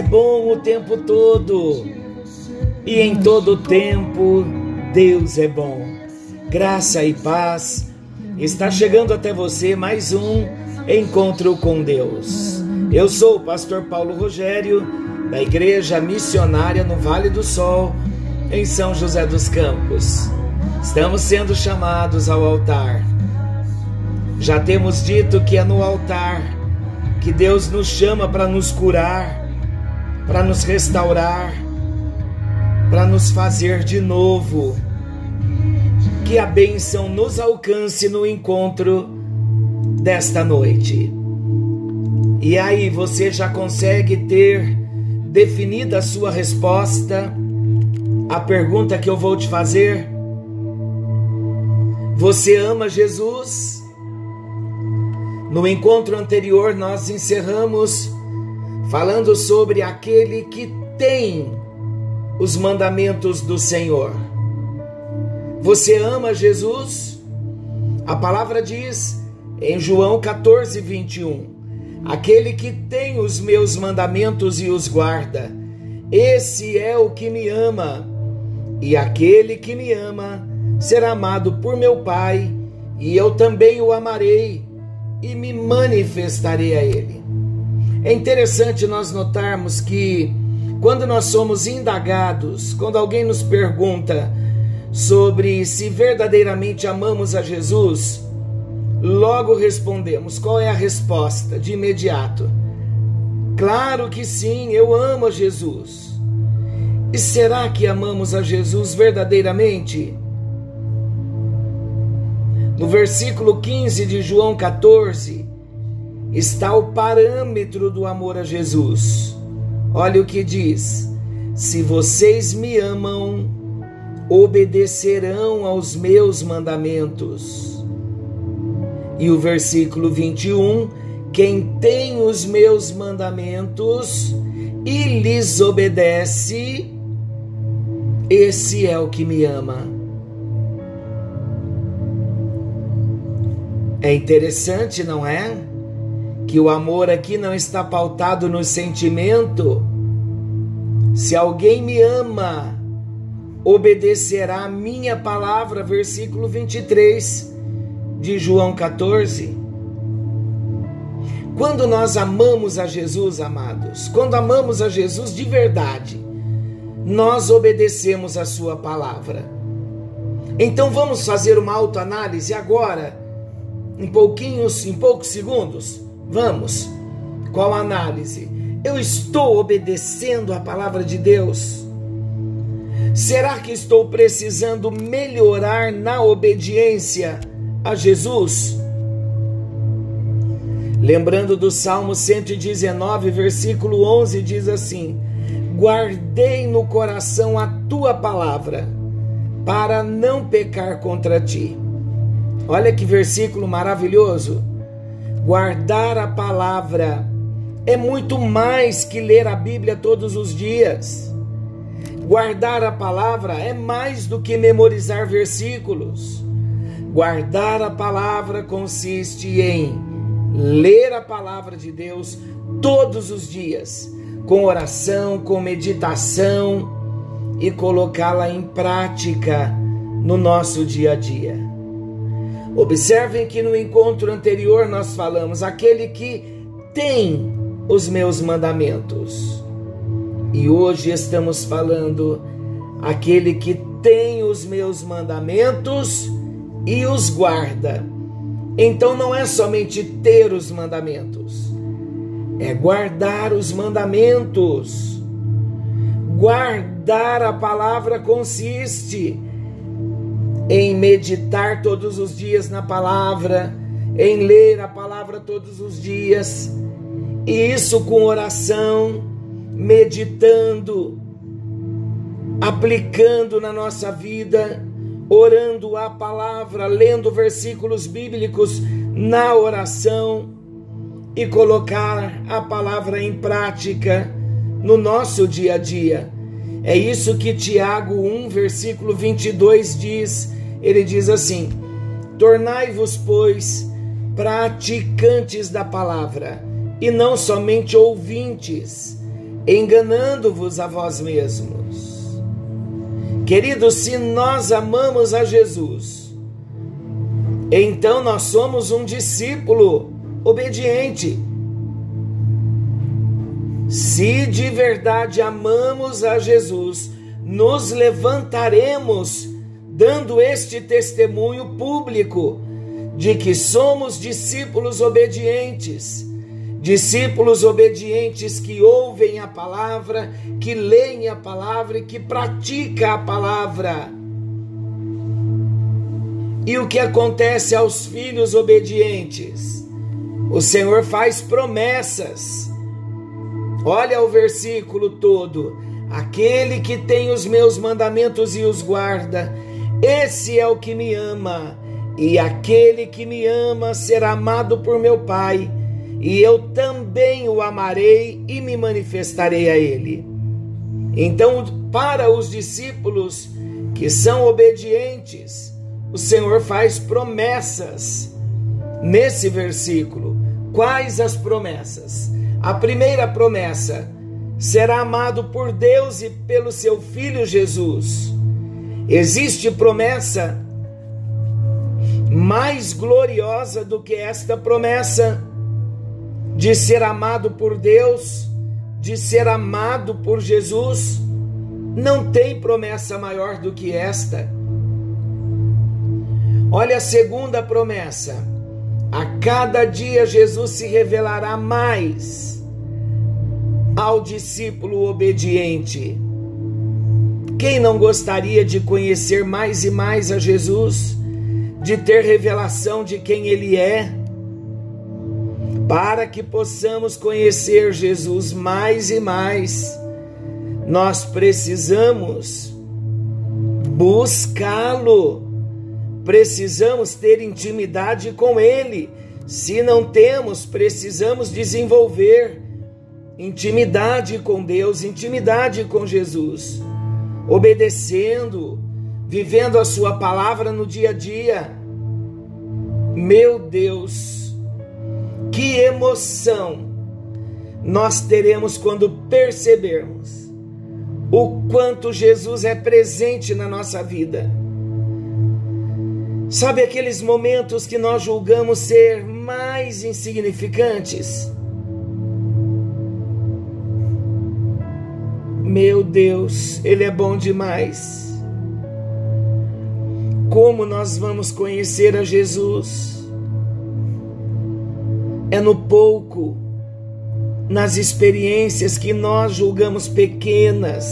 é bom o tempo todo e em todo tempo Deus é bom. Graça e paz. Está chegando até você mais um encontro com Deus. Eu sou o pastor Paulo Rogério, da Igreja Missionária no Vale do Sol, em São José dos Campos. Estamos sendo chamados ao altar. Já temos dito que é no altar que Deus nos chama para nos curar, para nos restaurar, para nos fazer de novo. Que a bênção nos alcance no encontro desta noite. E aí, você já consegue ter definida a sua resposta à pergunta que eu vou te fazer? Você ama Jesus? No encontro anterior, nós encerramos falando sobre aquele que tem os mandamentos do Senhor. Você ama Jesus? A palavra diz em João 14, 21 Aquele que tem os meus mandamentos e os guarda, esse é o que me ama. E aquele que me ama será amado por meu Pai, e eu também o amarei e me manifestarei a ele. É interessante nós notarmos que quando nós somos indagados, quando alguém nos pergunta sobre se verdadeiramente amamos a Jesus, Logo respondemos: qual é a resposta de imediato? Claro que sim, eu amo a Jesus. E será que amamos a Jesus verdadeiramente? No versículo 15 de João 14 está o parâmetro do amor a Jesus. Olha o que diz: Se vocês me amam, obedecerão aos meus mandamentos. E o versículo 21, quem tem os meus mandamentos e lhes obedece, esse é o que me ama. É interessante, não é? Que o amor aqui não está pautado no sentimento. Se alguém me ama, obedecerá a minha palavra, versículo 23 de João 14. Quando nós amamos a Jesus, amados, quando amamos a Jesus de verdade, nós obedecemos a Sua palavra. Então vamos fazer uma autoanálise agora, em pouquinhos, em poucos segundos. Vamos. Qual análise? Eu estou obedecendo a palavra de Deus? Será que estou precisando melhorar na obediência a Jesus. Lembrando do Salmo 119, versículo 11, diz assim: Guardei no coração a tua palavra, para não pecar contra ti. Olha que versículo maravilhoso. Guardar a palavra é muito mais que ler a Bíblia todos os dias. Guardar a palavra é mais do que memorizar versículos. Guardar a palavra consiste em ler a palavra de Deus todos os dias, com oração, com meditação e colocá-la em prática no nosso dia a dia. Observem que no encontro anterior nós falamos aquele que tem os meus mandamentos. E hoje estamos falando aquele que tem os meus mandamentos e os guarda. Então não é somente ter os mandamentos, é guardar os mandamentos. Guardar a palavra consiste em meditar todos os dias na palavra, em ler a palavra todos os dias, e isso com oração, meditando, aplicando na nossa vida orando a palavra, lendo versículos bíblicos na oração e colocar a palavra em prática no nosso dia a dia. É isso que Tiago 1, versículo 22 diz. Ele diz assim: Tornai-vos, pois, praticantes da palavra, e não somente ouvintes, enganando-vos a vós mesmos. Queridos, se nós amamos a Jesus, então nós somos um discípulo obediente. Se de verdade amamos a Jesus, nos levantaremos dando este testemunho público de que somos discípulos obedientes. Discípulos obedientes que ouvem a palavra, que leem a palavra e que praticam a palavra. E o que acontece aos filhos obedientes? O Senhor faz promessas. Olha o versículo todo. Aquele que tem os meus mandamentos e os guarda, esse é o que me ama. E aquele que me ama será amado por meu Pai, e eu também o amarei e me manifestarei a ele. Então, para os discípulos que são obedientes, o Senhor faz promessas nesse versículo. Quais as promessas? A primeira promessa: será amado por Deus e pelo seu Filho Jesus. Existe promessa mais gloriosa do que esta promessa de ser amado por Deus, de ser amado por Jesus? Não tem promessa maior do que esta. Olha a segunda promessa. A cada dia Jesus se revelará mais ao discípulo obediente. Quem não gostaria de conhecer mais e mais a Jesus, de ter revelação de quem Ele é, para que possamos conhecer Jesus mais e mais, nós precisamos buscá-lo. Precisamos ter intimidade com Ele. Se não temos, precisamos desenvolver intimidade com Deus, intimidade com Jesus, obedecendo, vivendo a Sua palavra no dia a dia. Meu Deus, que emoção nós teremos quando percebermos o quanto Jesus é presente na nossa vida Sabe aqueles momentos que nós julgamos ser mais insignificantes? Meu Deus, Ele é bom demais. Como nós vamos conhecer a Jesus? É no pouco, nas experiências que nós julgamos pequenas.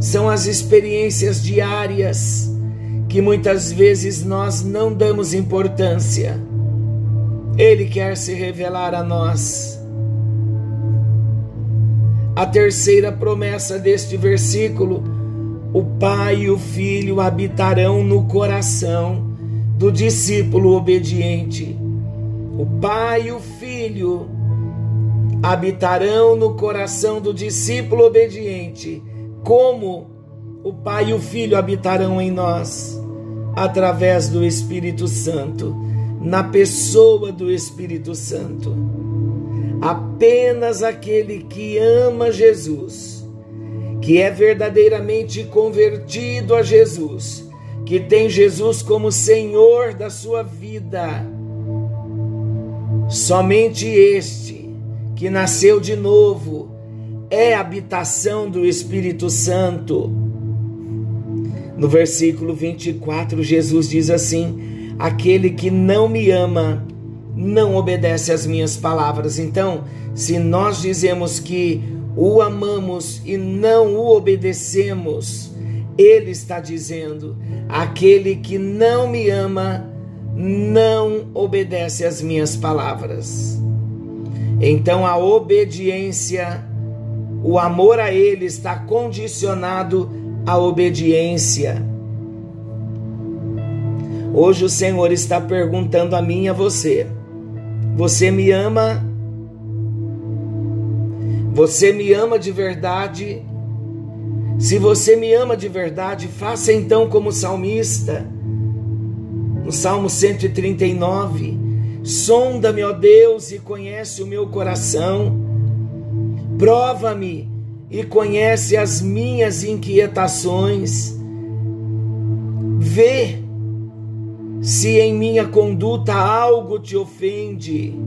São as experiências diárias que muitas vezes nós não damos importância. Ele quer se revelar a nós. A terceira promessa deste versículo: o Pai e o Filho habitarão no coração do discípulo obediente. O Pai e o Filho habitarão no coração do discípulo obediente, como o Pai e o Filho habitarão em nós através do Espírito Santo, na pessoa do Espírito Santo. Apenas aquele que ama Jesus, que é verdadeiramente convertido a Jesus, que tem Jesus como Senhor da sua vida, somente este que nasceu de novo é habitação do Espírito Santo. No versículo 24, Jesus diz assim: Aquele que não me ama não obedece às minhas palavras. Então, se nós dizemos que o amamos e não o obedecemos, ele está dizendo: aquele que não me ama não obedece às minhas palavras. Então, a obediência, o amor a ele está condicionado a obediência. Hoje o Senhor está perguntando a mim e a você: Você me ama? Você me ama de verdade? Se você me ama de verdade, faça então como salmista. No Salmo 139, sonda-me, ó Deus, e conhece o meu coração. Prova-me e conhece as minhas inquietações. Vê se em minha conduta algo te ofende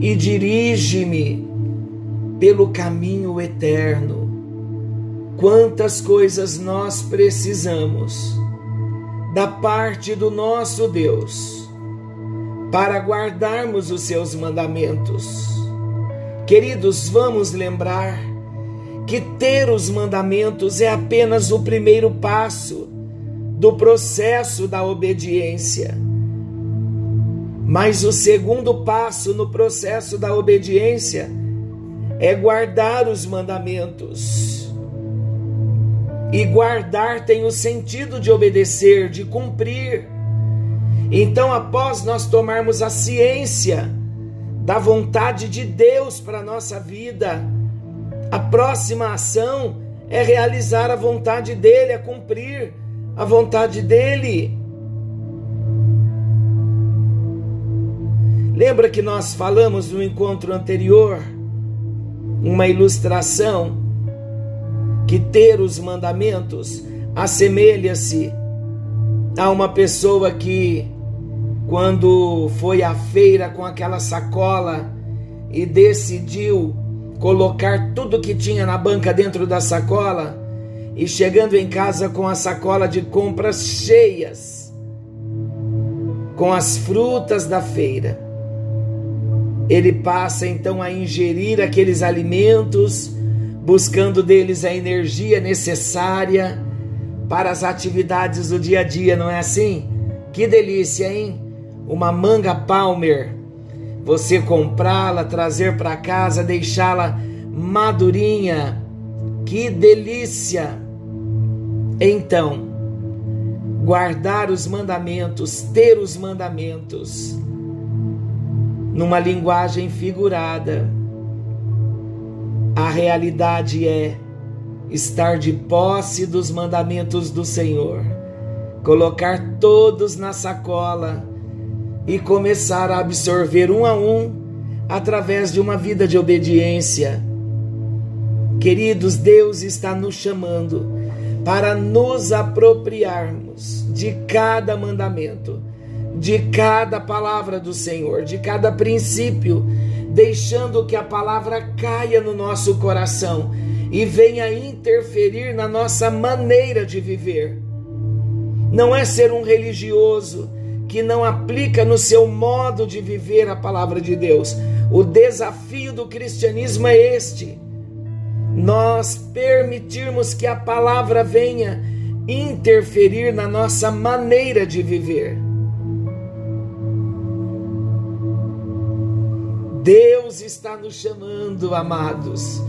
e dirige-me pelo caminho eterno. Quantas coisas nós precisamos da parte do nosso Deus para guardarmos os seus mandamentos. Queridos, vamos lembrar que ter os mandamentos é apenas o primeiro passo do processo da obediência. Mas o segundo passo no processo da obediência é guardar os mandamentos. E guardar tem o sentido de obedecer, de cumprir. Então, após nós tomarmos a ciência da vontade de Deus para a nossa vida, a próxima ação é realizar a vontade dele, é cumprir a vontade dele. Lembra que nós falamos no encontro anterior uma ilustração que ter os mandamentos assemelha-se a uma pessoa que quando foi à feira com aquela sacola e decidiu colocar tudo que tinha na banca dentro da sacola e chegando em casa com a sacola de compras cheias com as frutas da feira. Ele passa então a ingerir aqueles alimentos, buscando deles a energia necessária para as atividades do dia a dia, não é assim? Que delícia, hein? Uma manga palmer você comprá-la, trazer para casa, deixá-la madurinha. Que delícia! Então, guardar os mandamentos, ter os mandamentos, numa linguagem figurada, a realidade é estar de posse dos mandamentos do Senhor, colocar todos na sacola e começar a absorver um a um através de uma vida de obediência. Queridos, Deus está nos chamando para nos apropriarmos de cada mandamento, de cada palavra do Senhor, de cada princípio, deixando que a palavra caia no nosso coração e venha interferir na nossa maneira de viver. Não é ser um religioso, que não aplica no seu modo de viver a palavra de Deus. O desafio do cristianismo é este: nós permitirmos que a palavra venha interferir na nossa maneira de viver. Deus está nos chamando, amados,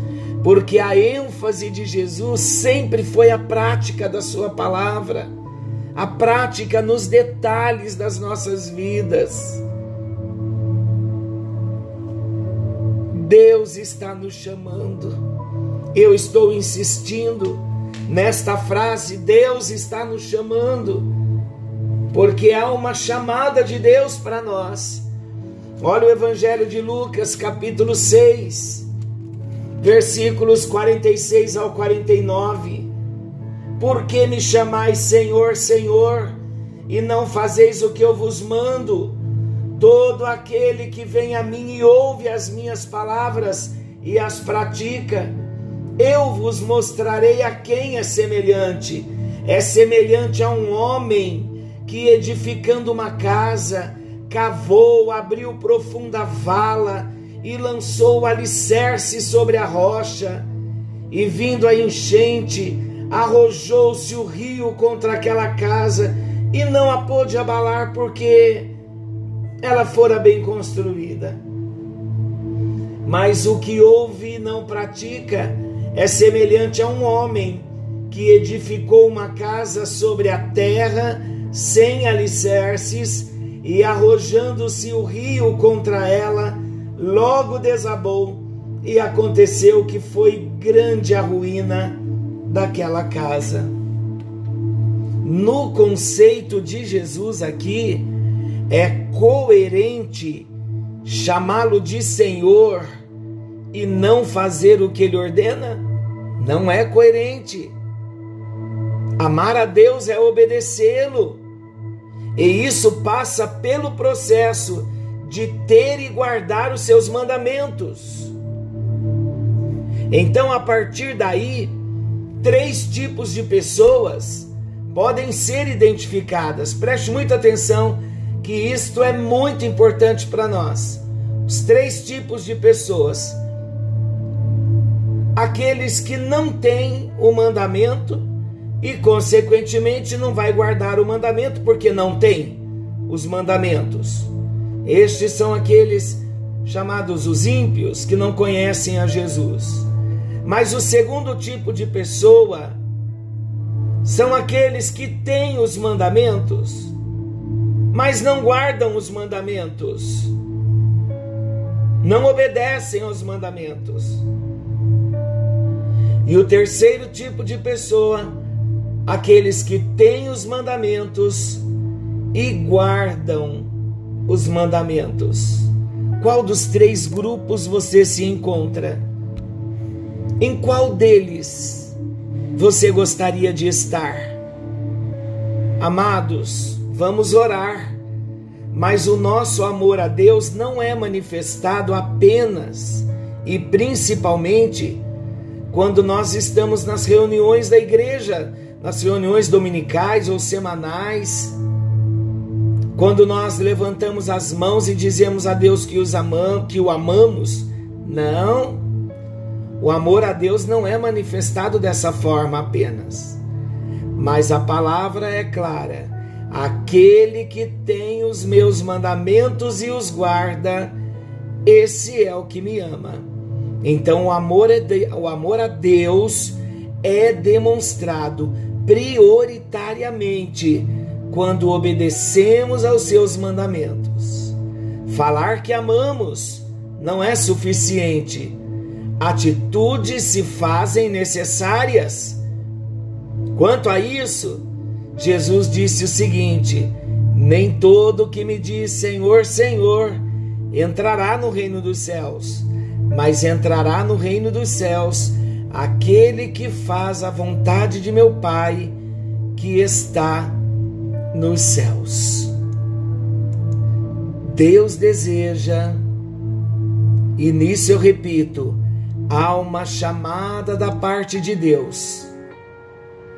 porque a ênfase de Jesus sempre foi a prática da Sua palavra a prática nos detalhes das nossas vidas. Deus está nos chamando. Eu estou insistindo nesta frase: Deus está nos chamando, porque há uma chamada de Deus para nós. Olha o Evangelho de Lucas, capítulo 6, versículos 46 ao 49. Por que me chamais Senhor, Senhor, e não fazeis o que eu vos mando? Todo aquele que vem a mim e ouve as minhas palavras e as pratica, eu vos mostrarei a quem é semelhante. É semelhante a um homem que, edificando uma casa, cavou, abriu profunda vala e lançou o alicerce sobre a rocha, e vindo a enchente, arrojou-se o rio contra aquela casa e não a pôde abalar porque ela fora bem construída. Mas o que ouve e não pratica é semelhante a um homem que edificou uma casa sobre a terra sem alicerces e arrojando-se o rio contra ela, logo desabou e aconteceu que foi grande a ruína daquela casa. no conceito de Jesus aqui, é coerente chamá-lo de Senhor e não fazer o que ele ordena? Não é coerente. Amar a Deus é obedecê-lo. E isso passa pelo processo de ter e guardar os seus mandamentos. Então, a partir daí, três tipos de pessoas podem ser identificadas. Preste muita atenção que isto é muito importante para nós. Os três tipos de pessoas: aqueles que não têm o mandamento e, consequentemente, não vai guardar o mandamento porque não tem os mandamentos. Estes são aqueles chamados os ímpios que não conhecem a Jesus. Mas o segundo tipo de pessoa são aqueles que têm os mandamentos, mas não guardam os mandamentos, não obedecem aos mandamentos. E o terceiro tipo de pessoa, aqueles que têm os mandamentos e guardam os mandamentos. Qual dos três grupos você se encontra? Em qual deles você gostaria de estar? Amados, vamos orar, mas o nosso amor a Deus não é manifestado apenas e principalmente quando nós estamos nas reuniões da igreja, nas reuniões dominicais ou semanais, quando nós levantamos as mãos e dizemos a Deus que, os amam, que o amamos. Não. O amor a Deus não é manifestado dessa forma apenas. Mas a palavra é clara: aquele que tem os meus mandamentos e os guarda, esse é o que me ama. Então o amor, é de, o amor a Deus é demonstrado prioritariamente quando obedecemos aos seus mandamentos. Falar que amamos não é suficiente atitudes se fazem necessárias. Quanto a isso, Jesus disse o seguinte: Nem todo que me diz Senhor, Senhor entrará no reino dos céus, mas entrará no reino dos céus aquele que faz a vontade de meu Pai que está nos céus. Deus deseja, e nisso eu repito, há uma chamada da parte de Deus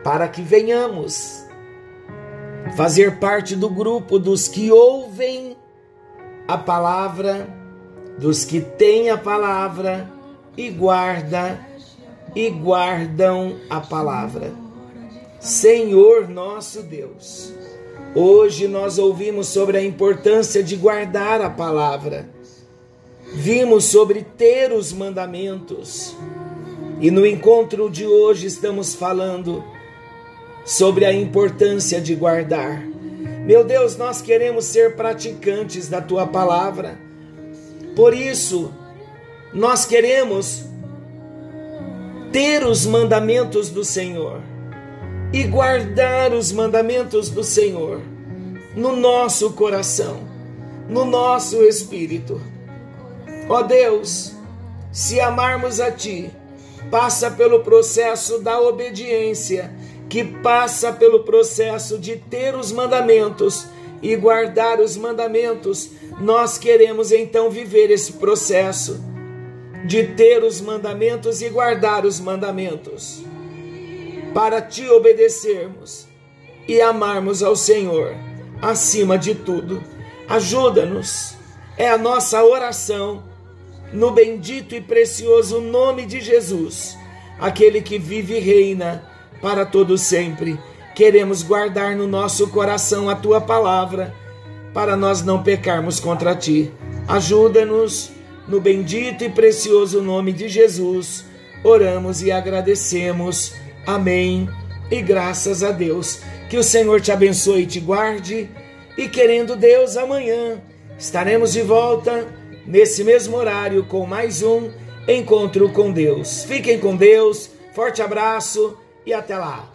para que venhamos fazer parte do grupo dos que ouvem a palavra, dos que têm a palavra e guarda e guardam a palavra. Senhor nosso Deus, hoje nós ouvimos sobre a importância de guardar a palavra Vimos sobre ter os mandamentos. E no encontro de hoje estamos falando sobre a importância de guardar. Meu Deus, nós queremos ser praticantes da tua palavra. Por isso, nós queremos ter os mandamentos do Senhor e guardar os mandamentos do Senhor no nosso coração, no nosso espírito. Ó Deus, se amarmos a Ti, passa pelo processo da obediência, que passa pelo processo de ter os mandamentos e guardar os mandamentos. Nós queremos então viver esse processo de ter os mandamentos e guardar os mandamentos, para te obedecermos e amarmos ao Senhor acima de tudo. Ajuda-nos, é a nossa oração no bendito e precioso nome de Jesus, aquele que vive e reina para todo sempre. Queremos guardar no nosso coração a tua palavra, para nós não pecarmos contra ti. Ajuda-nos no bendito e precioso nome de Jesus. Oramos e agradecemos. Amém. E graças a Deus. Que o Senhor te abençoe e te guarde. E querendo Deus, amanhã estaremos de volta nesse mesmo horário com mais um encontro com Deus. Fiquem com Deus, forte abraço e até lá.